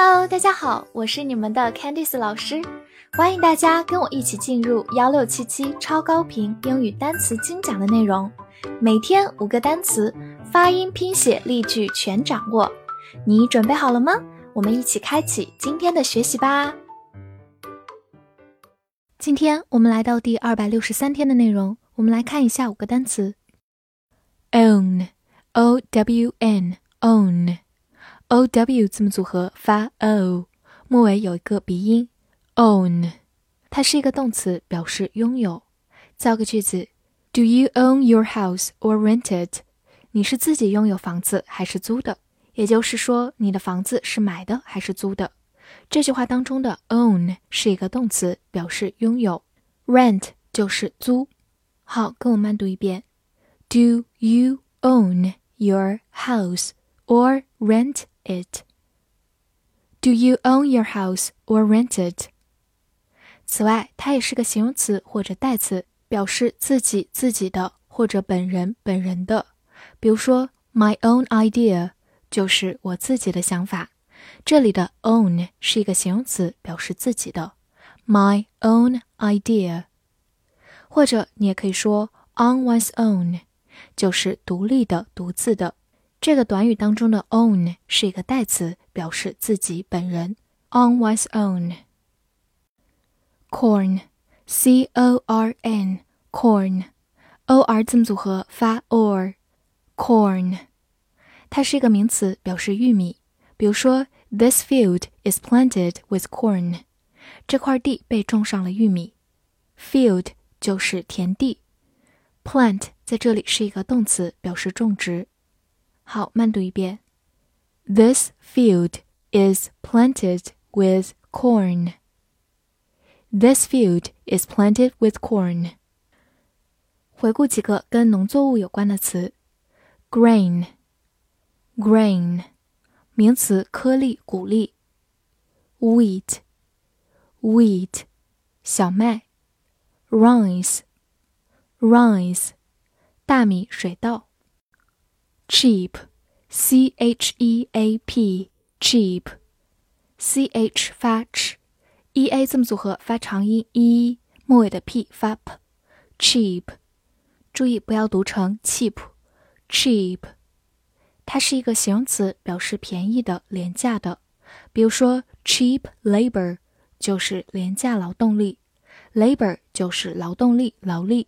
Hello，大家好，我是你们的 Candice 老师，欢迎大家跟我一起进入幺六七七超高频英语单词精讲的内容，每天五个单词，发音、拼写、例句全掌握，你准备好了吗？我们一起开启今天的学习吧。今天我们来到第二百六十三天的内容，我们来看一下五个单词，own，o w n，own。o w 字母组合发 o，末尾有一个鼻音，own，它是一个动词，表示拥有。造个句子：Do you own your house or rent it？你是自己拥有房子还是租的？也就是说，你的房子是买的还是租的？这句话当中的 own 是一个动词，表示拥有；rent 就是租。好，跟我慢读一遍：Do you own your house or rent？It. Do you own your house or rent it? 此外，它也是个形容词或者代词，表示自己自己的或者本人本人的。比如说，my own idea 就是我自己的想法。这里的 own 是一个形容词，表示自己的。My own idea，或者你也可以说 on one's own，就是独立的、独自的。这个短语当中的 own 是一个代词，表示自己本人。On one's own。Corn, C-O-R-N, corn, O-R 字母组合发 or。Corn，它是一个名词，表示玉米。比如说，This field is planted with corn。这块地被种上了玉米。Field 就是田地。Plant 在这里是一个动词，表示种植。好，慢读一遍。This field is planted with corn. This field is planted with corn. 回顾几个跟农作物有关的词：grain, grain，名词，颗粒、谷粒；wheat, wheat，小麦；rice, rice，大米、水稻。cheap, c h e a p cheap, c h 发 ch e a 字母组合发长音 e，末尾的 p 发 p cheap，注意不要读成 cheap cheap，它是一个形容词，表示便宜的、廉价的。比如说 cheap labor 就是廉价劳动力，labor 就是劳动力、劳力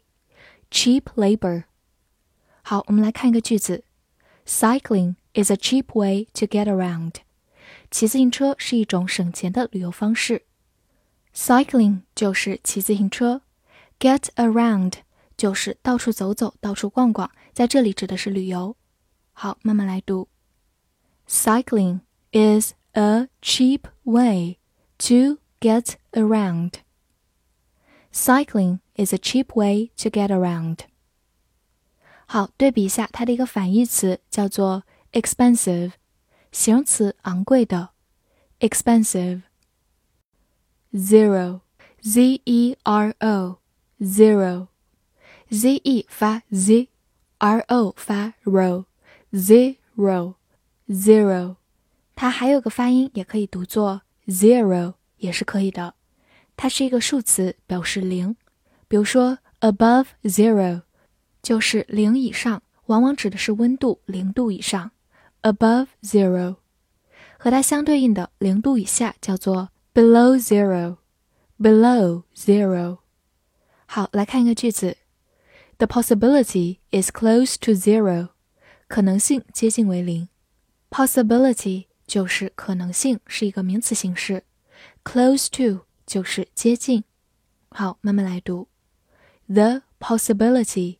，cheap labor。好，我们来看一个句子。Cycling is a cheap way to get around. 骑自行车是一种省钱的旅游方式。Cycling 就是骑自行车，get around 就是到处走走、到处逛逛，在这里指的是旅游。好，慢慢来读。Cycling is a cheap way to get around. Cycling is a cheap way to get around. 好，对比一下，它的一个反义词叫做 expensive，形容词，昂贵的，expensive。zero，z e r o，zero，z e 发 z，r o 发 ro，zero，zero。它还有个发音，也可以读作 zero，也是可以的。它是一个数词，表示零，比如说 above zero。就是零以上，往往指的是温度零度以上，above zero。和它相对应的零度以下叫做 below zero，below zero。好，来看一个句子：The possibility is close to zero，可能性接近为零。Possibility 就是可能性，是一个名词形式；close to 就是接近。好，慢慢来读：The possibility。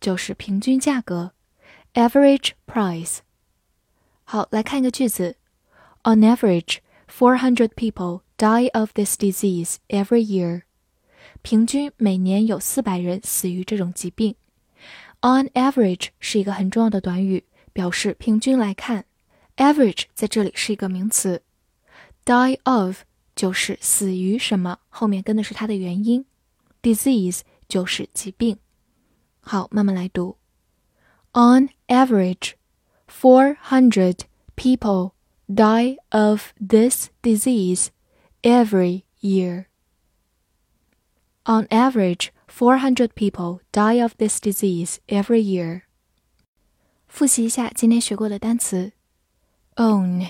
就是平均价格，average price。好，来看一个句子。On average, four hundred people die of this disease every year。平均每年有四百人死于这种疾病。On average 是一个很重要的短语，表示平均来看。Average 在这里是一个名词。Die of 就是死于什么，后面跟的是它的原因。Disease 就是疾病。好，慢慢来读。On average, 400 people die of this disease every year. On average, 400 people die of this disease every year. 复习一下今天学过的单词：own,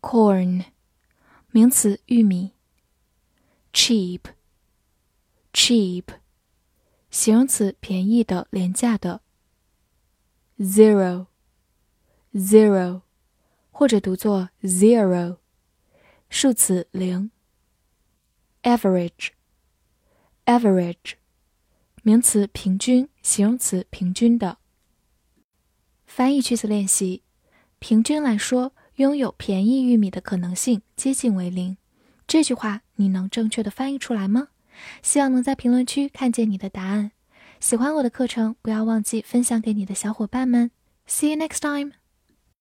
corn，名词，玉米。cheap，cheap，形容词，便宜的，廉价的。zero，zero，或者读作 zero，数词，零。average，average，名词，平均，形容词，平均的。翻译句子练习：平均来说。拥有便宜玉米的可能性接近为零。这句话你能正确的翻译出来吗？希望能在评论区看见你的答案。喜欢我的课程，不要忘记分享给你的小伙伴们。See you next time.